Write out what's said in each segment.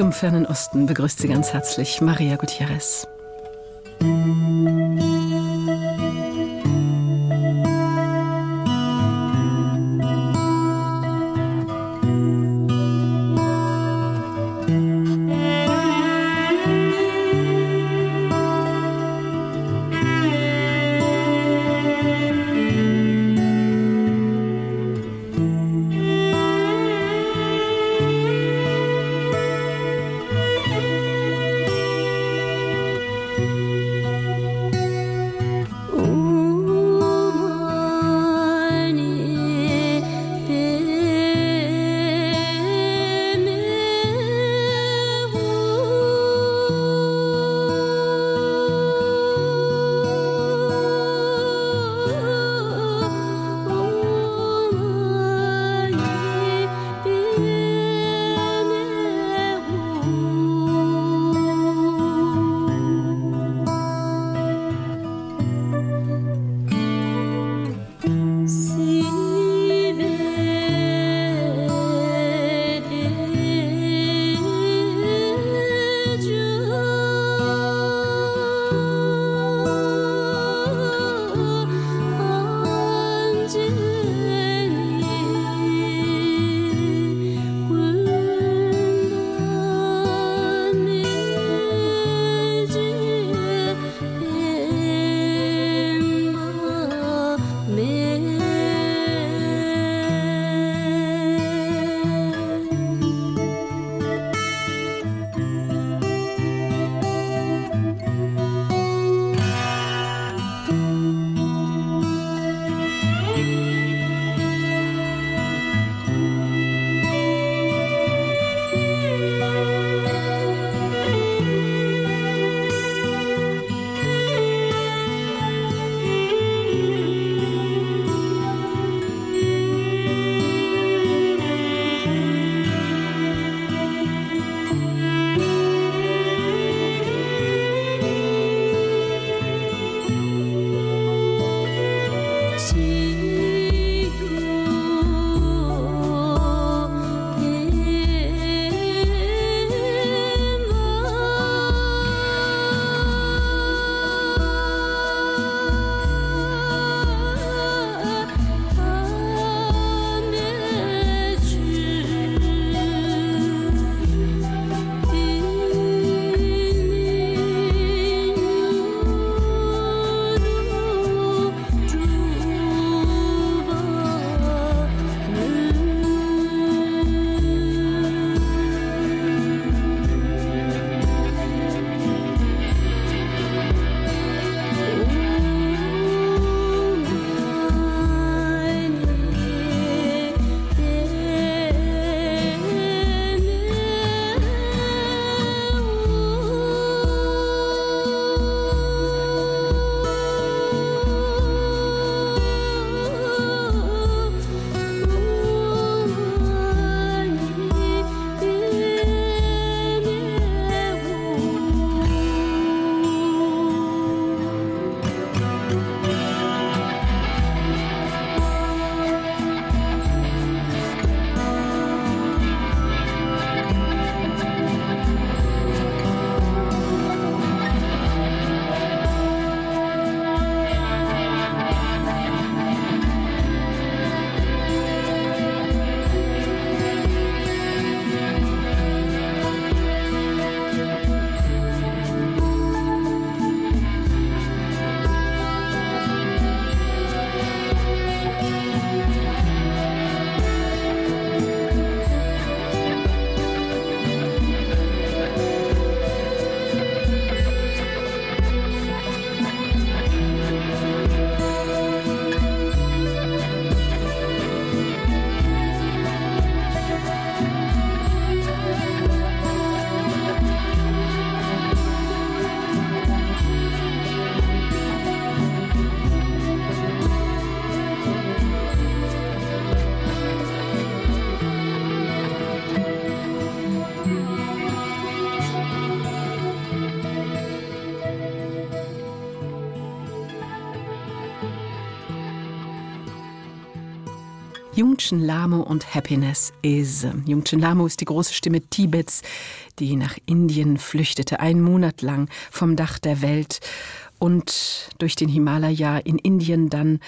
zum fernen Osten begrüßt Sie ganz herzlich Maria Gutierrez. Jungchen Lamo und Happiness is. Jungchen Lamo ist die große Stimme Tibets, die nach Indien flüchtete, einen Monat lang vom Dach der Welt und durch den Himalaya in Indien dann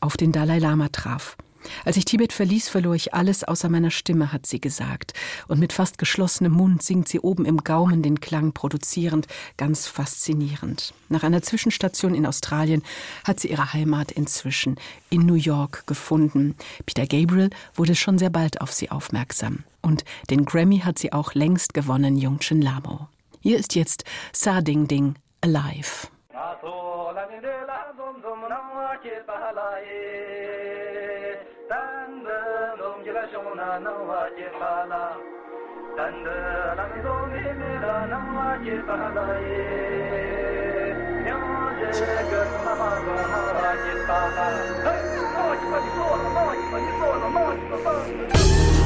auf den Dalai Lama traf. Als ich Tibet verließ, verlor ich alles außer meiner Stimme, hat sie gesagt. Und mit fast geschlossenem Mund singt sie oben im Gaumen den Klang produzierend, ganz faszinierend. Nach einer Zwischenstation in Australien hat sie ihre Heimat inzwischen in New York gefunden. Peter Gabriel wurde schon sehr bald auf sie aufmerksam. Und den Grammy hat sie auch längst gewonnen, Jungchen Lamo. Hier ist jetzt Sa Ding Ding Alive. नवा जे पाला दंड लंदो में मेरा नवा जे पाला ये न्योजे गत महा नवा जे पाला मोज मजो मोज मजो मोज मजो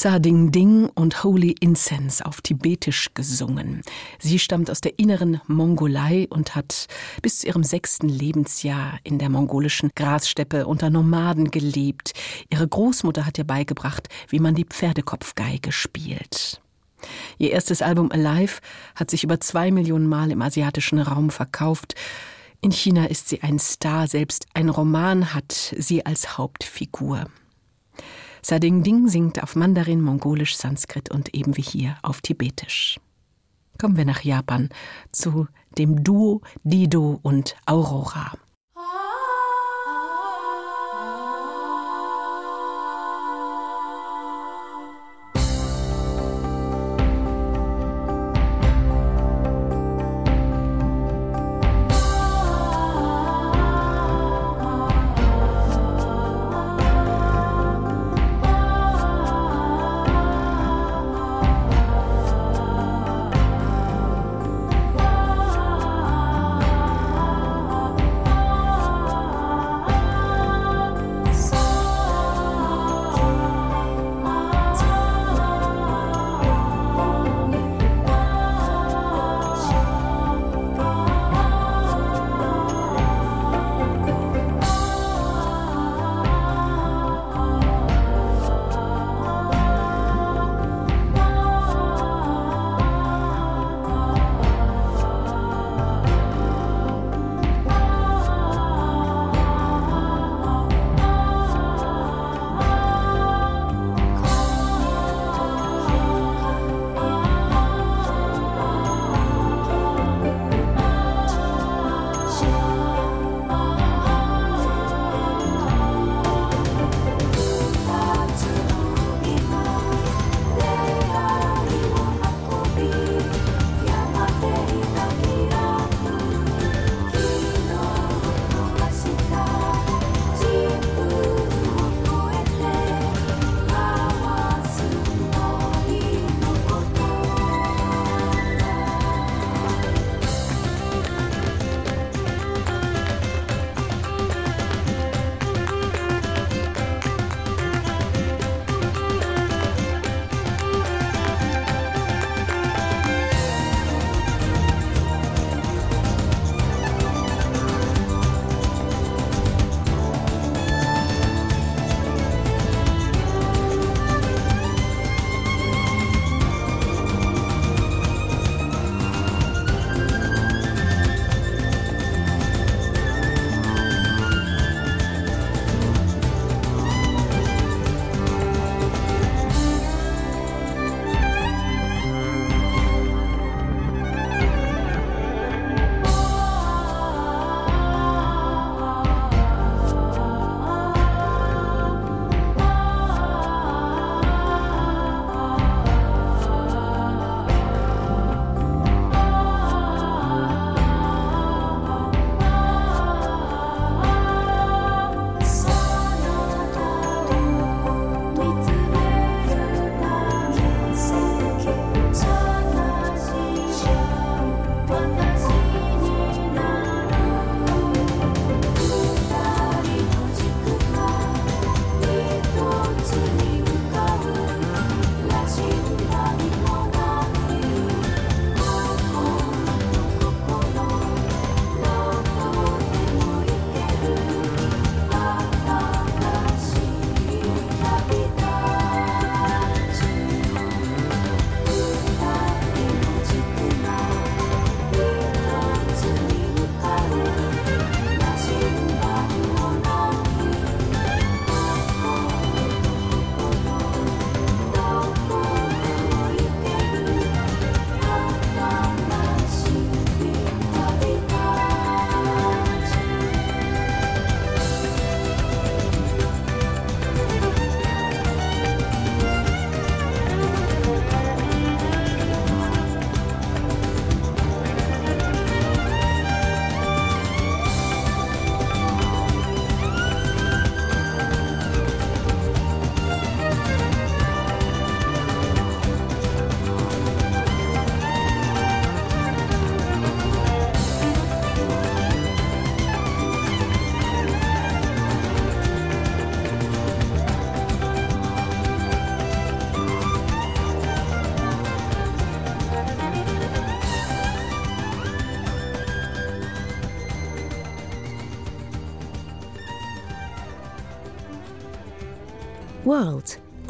Sading Ding und Holy Incense auf Tibetisch gesungen. Sie stammt aus der inneren Mongolei und hat bis zu ihrem sechsten Lebensjahr in der mongolischen Grassteppe unter Nomaden gelebt. Ihre Großmutter hat ihr beigebracht, wie man die Pferdekopfgeige spielt. Ihr erstes Album Alive hat sich über zwei Millionen Mal im asiatischen Raum verkauft. In China ist sie ein Star, selbst ein Roman hat sie als Hauptfigur. Sading Ding singt auf Mandarin, Mongolisch, Sanskrit und eben wie hier auf Tibetisch. Kommen wir nach Japan zu dem Duo Dido und Aurora.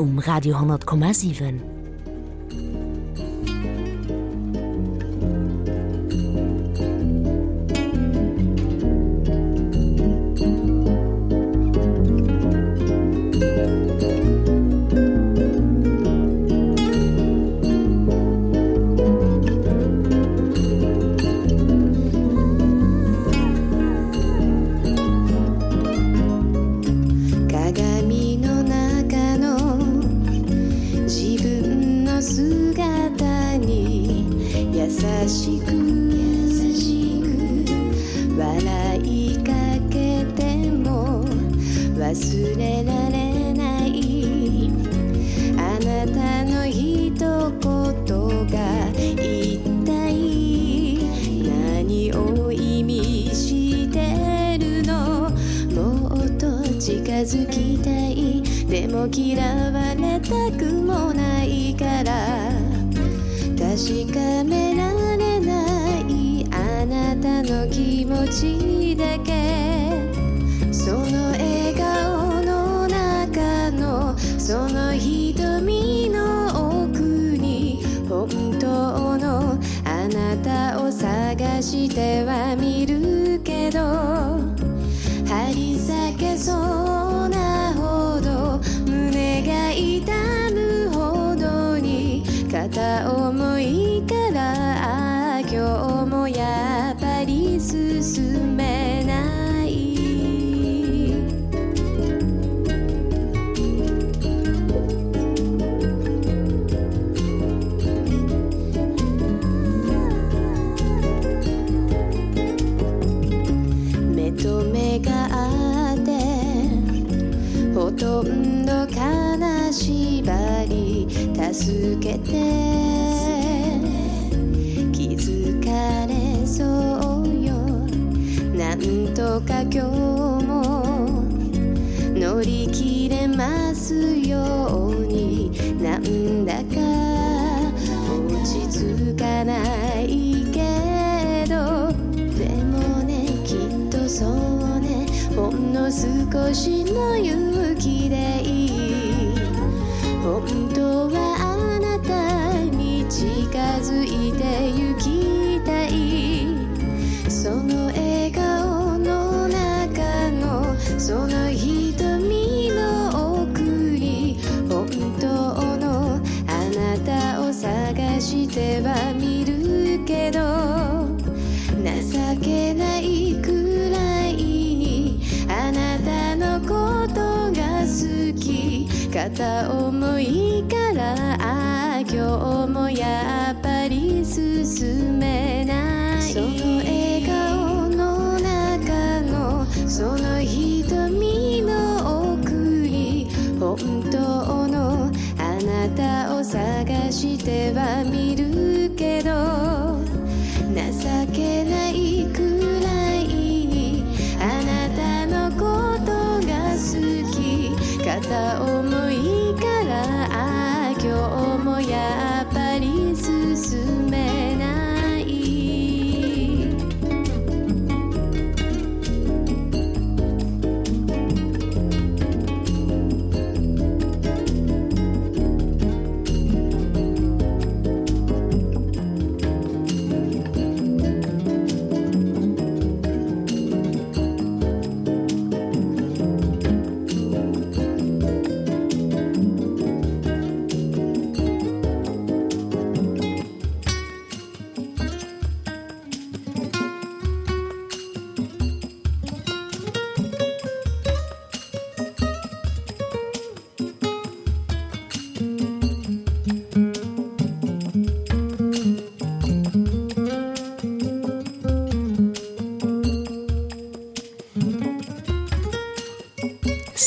um Radio 10,7. 嫌われたくもないから。確かめられないあなたの気持ちだけ。その笑顔の中のその瞳の奥に本当のあなたを探してはみるけど。張り裂けそう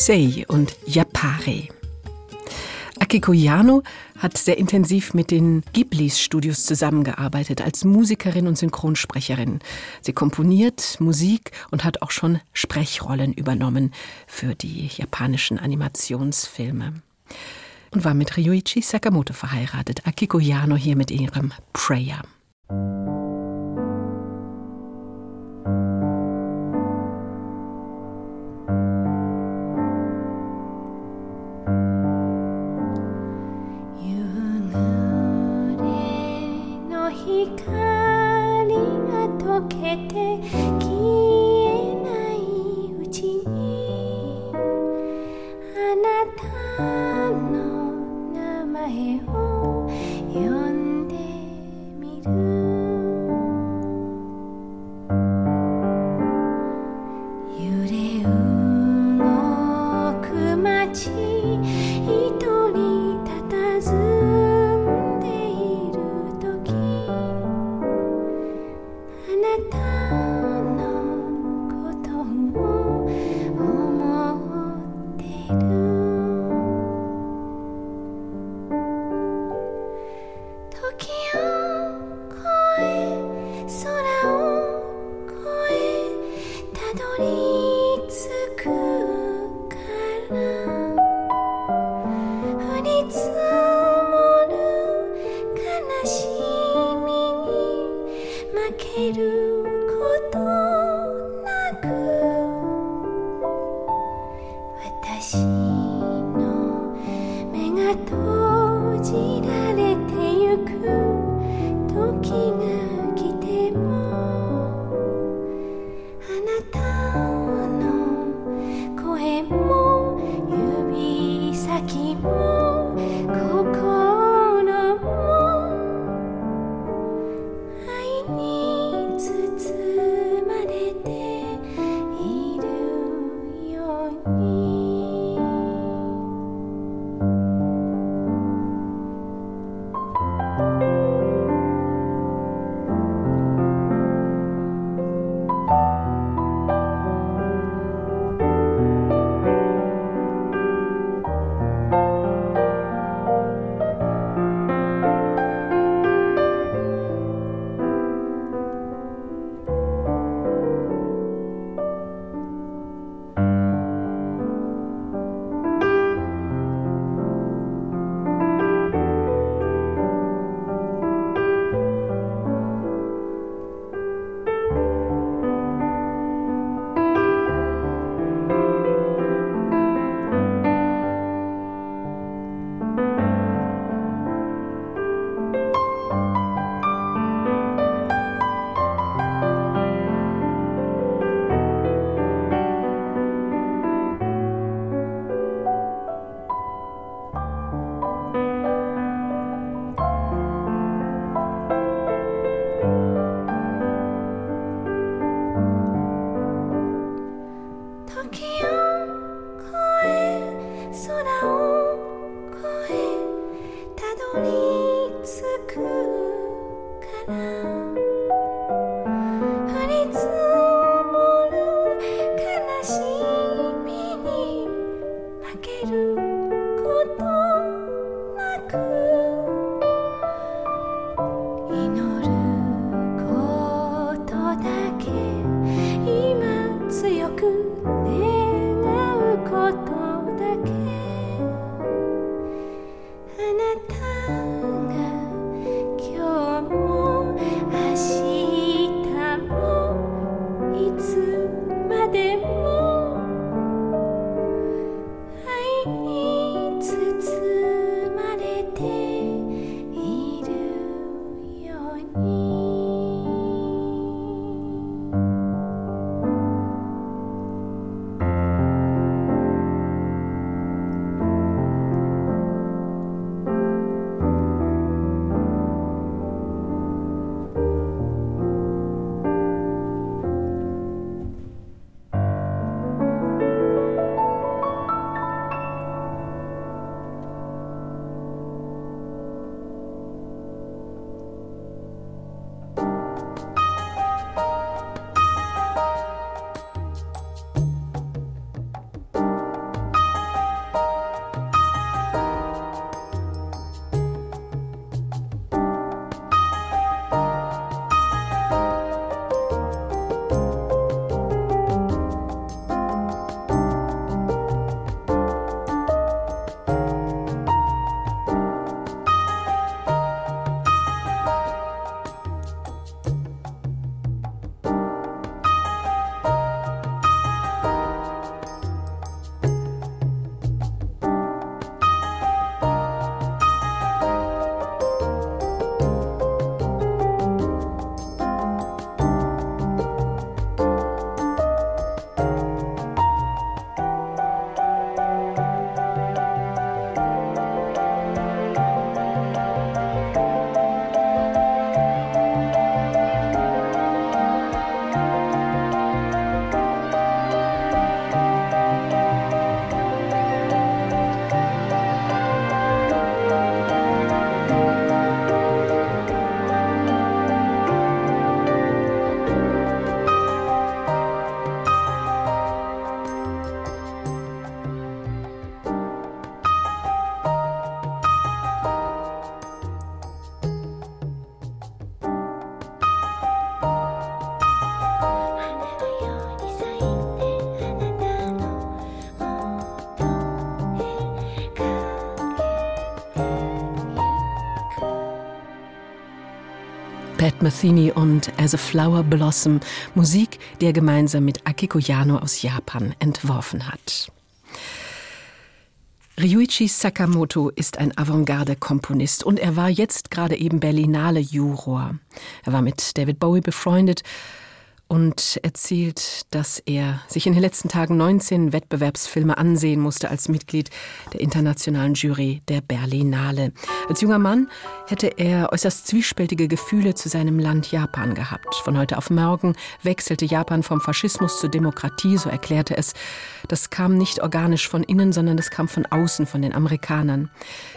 Sei und Yapare. Akiko Yano hat sehr intensiv mit den Ghiblis Studios zusammengearbeitet als Musikerin und Synchronsprecherin. Sie komponiert Musik und hat auch schon Sprechrollen übernommen für die japanischen Animationsfilme. Und war mit Ryuichi Sakamoto verheiratet. Akiko Yano hier mit ihrem Prayer. Pat Metheny und As a Flower Blossom, Musik, die er gemeinsam mit Akiko Yano aus Japan entworfen hat. Ryuichi Sakamoto ist ein Avantgarde-Komponist und er war jetzt gerade eben Berlinale-Juror. Er war mit David Bowie befreundet und erzählt, dass er sich in den letzten Tagen 19 Wettbewerbsfilme ansehen musste als Mitglied der internationalen Jury der Berlinale. Als junger Mann hätte er äußerst zwiespältige Gefühle zu seinem Land Japan gehabt. Von heute auf morgen wechselte Japan vom Faschismus zur Demokratie, so erklärte es. Das kam nicht organisch von innen, sondern das kam von außen, von den Amerikanern.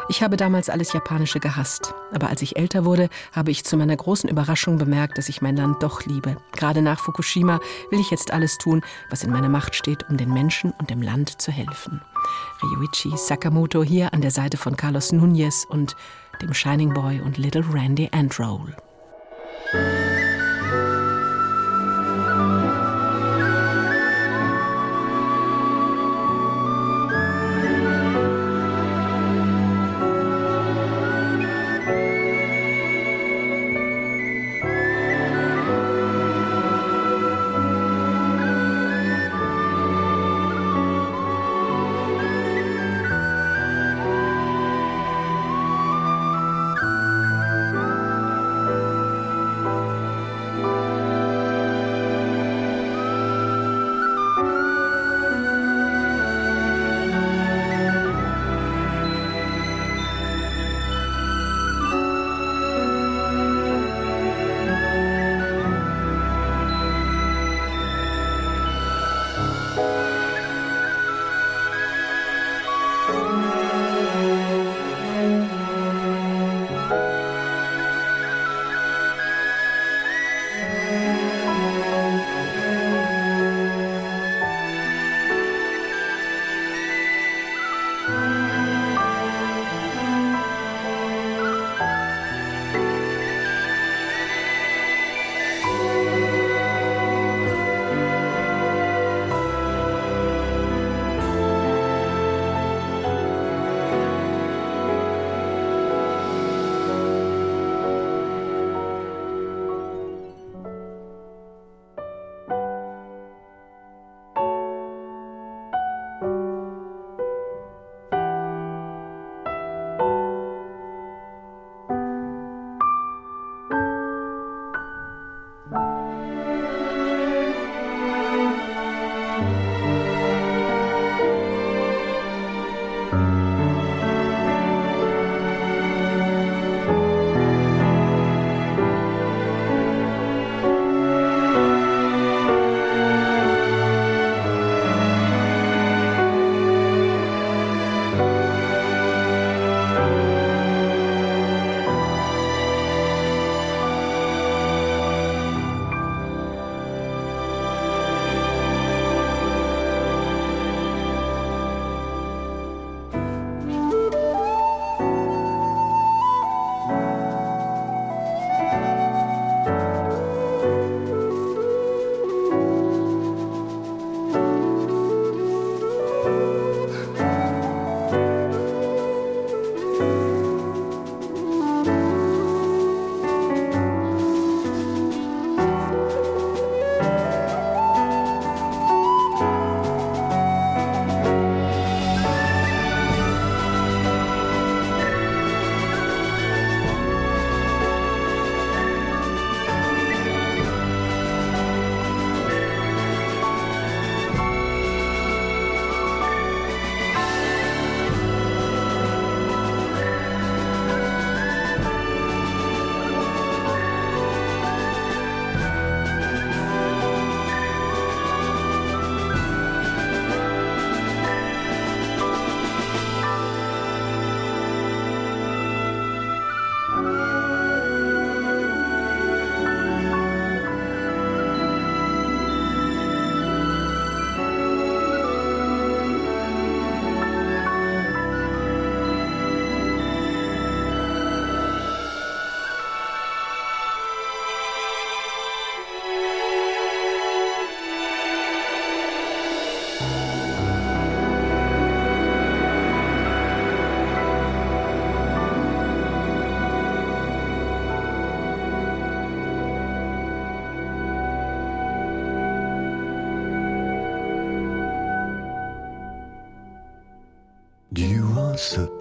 Ich habe damals alles Japanische gehasst. Aber als ich älter wurde, habe ich zu meiner großen Überraschung bemerkt, dass ich mein Land doch liebe. Gerade nach Fukushima will ich jetzt alles tun, was in meiner Macht steht, um den Menschen und dem Land zu helfen. Ryuichi Sakamoto hier an der Seite von Carlos Nunez und dem Shining Boy und Little Randy Androll.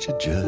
Are such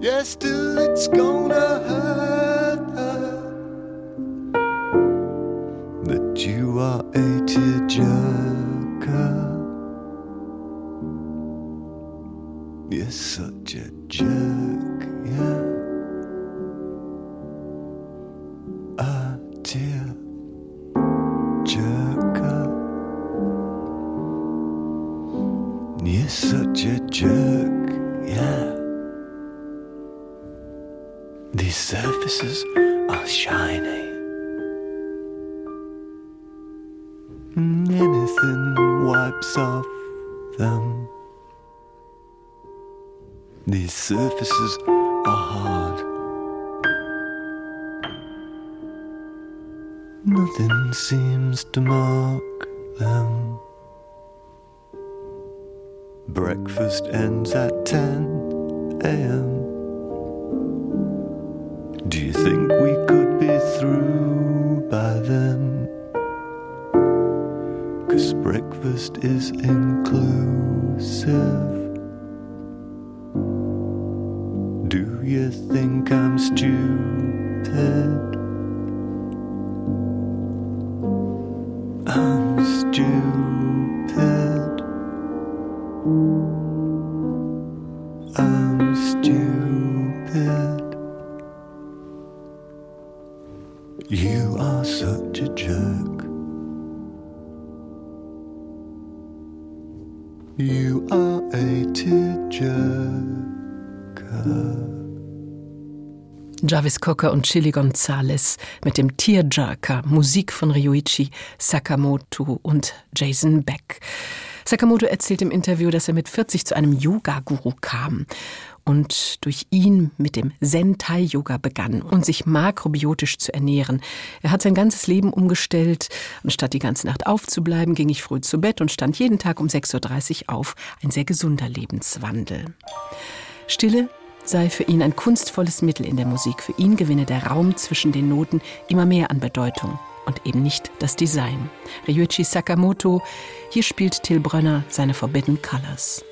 Yeah, still, it's gonna hurt her that you are a tearjerker. You're such a jerk, Cocker und Chili Gonzalez mit dem Tearjerker, Musik von Ryuichi Sakamoto und Jason Beck. Sakamoto erzählt im Interview, dass er mit 40 zu einem Yoga-Guru kam und durch ihn mit dem Zen-Tai-Yoga begann und sich makrobiotisch zu ernähren. Er hat sein ganzes Leben umgestellt. Anstatt die ganze Nacht aufzubleiben, ging ich früh zu Bett und stand jeden Tag um 6.30 Uhr auf. Ein sehr gesunder Lebenswandel. Stille sei für ihn ein kunstvolles Mittel in der Musik. Für ihn gewinne der Raum zwischen den Noten immer mehr an Bedeutung und eben nicht das Design. Ryuichi Sakamoto, hier spielt Till Brönner seine Forbidden Colors.「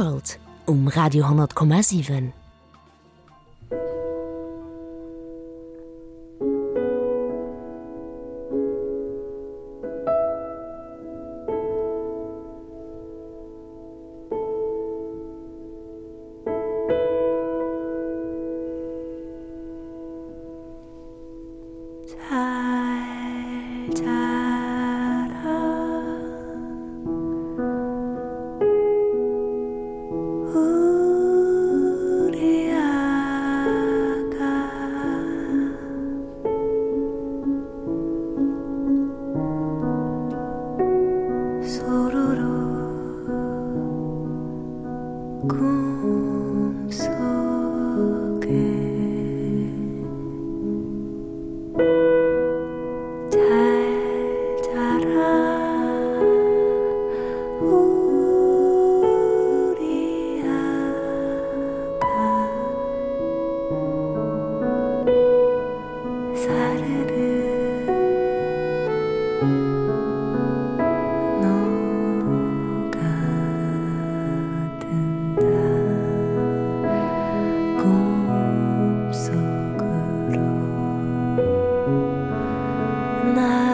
World um Radio 10,7.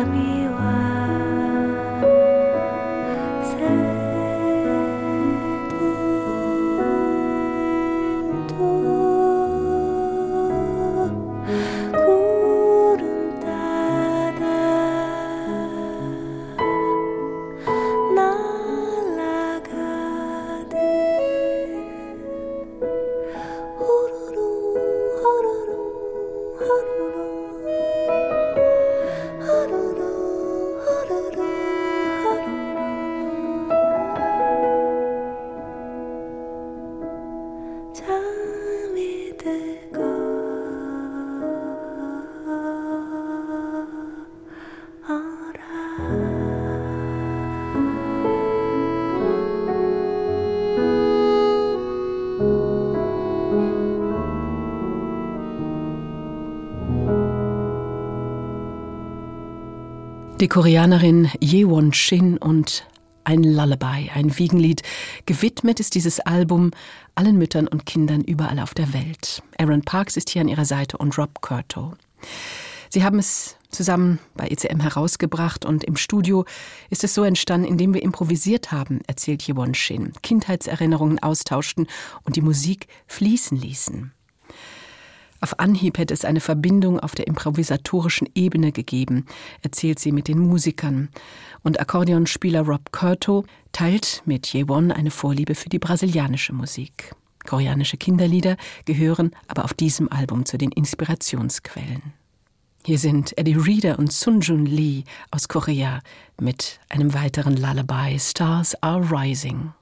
Me. Die Koreanerin Yewon Shin und ein Lullaby, ein Wiegenlied. Gewidmet ist dieses Album allen Müttern und Kindern überall auf der Welt. Aaron Parks ist hier an ihrer Seite und Rob Curto. Sie haben es zusammen bei ECM herausgebracht und im Studio ist es so entstanden, indem wir improvisiert haben, erzählt Yewon Shin, Kindheitserinnerungen austauschten und die Musik fließen ließen. Auf Anhieb hätte es eine Verbindung auf der improvisatorischen Ebene gegeben, erzählt sie mit den Musikern. Und Akkordeonspieler Rob Curto teilt mit Yewon eine Vorliebe für die brasilianische Musik. Koreanische Kinderlieder gehören aber auf diesem Album zu den Inspirationsquellen. Hier sind Eddie Reeder und Sunjun Lee aus Korea mit einem weiteren Lullaby Stars Are Rising.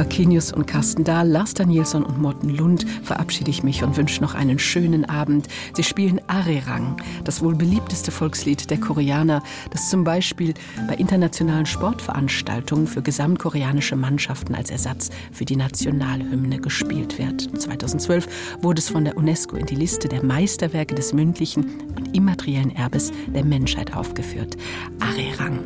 Fakinius und Carsten Dahl, Lars Danielson und Morten Lund verabschiede ich mich und wünsche noch einen schönen Abend. Sie spielen Arirang, das wohl beliebteste Volkslied der Koreaner, das zum Beispiel bei internationalen Sportveranstaltungen für gesamtkoreanische Mannschaften als Ersatz für die Nationalhymne gespielt wird. 2012 wurde es von der UNESCO in die Liste der Meisterwerke des mündlichen und immateriellen Erbes der Menschheit aufgeführt. Arirang.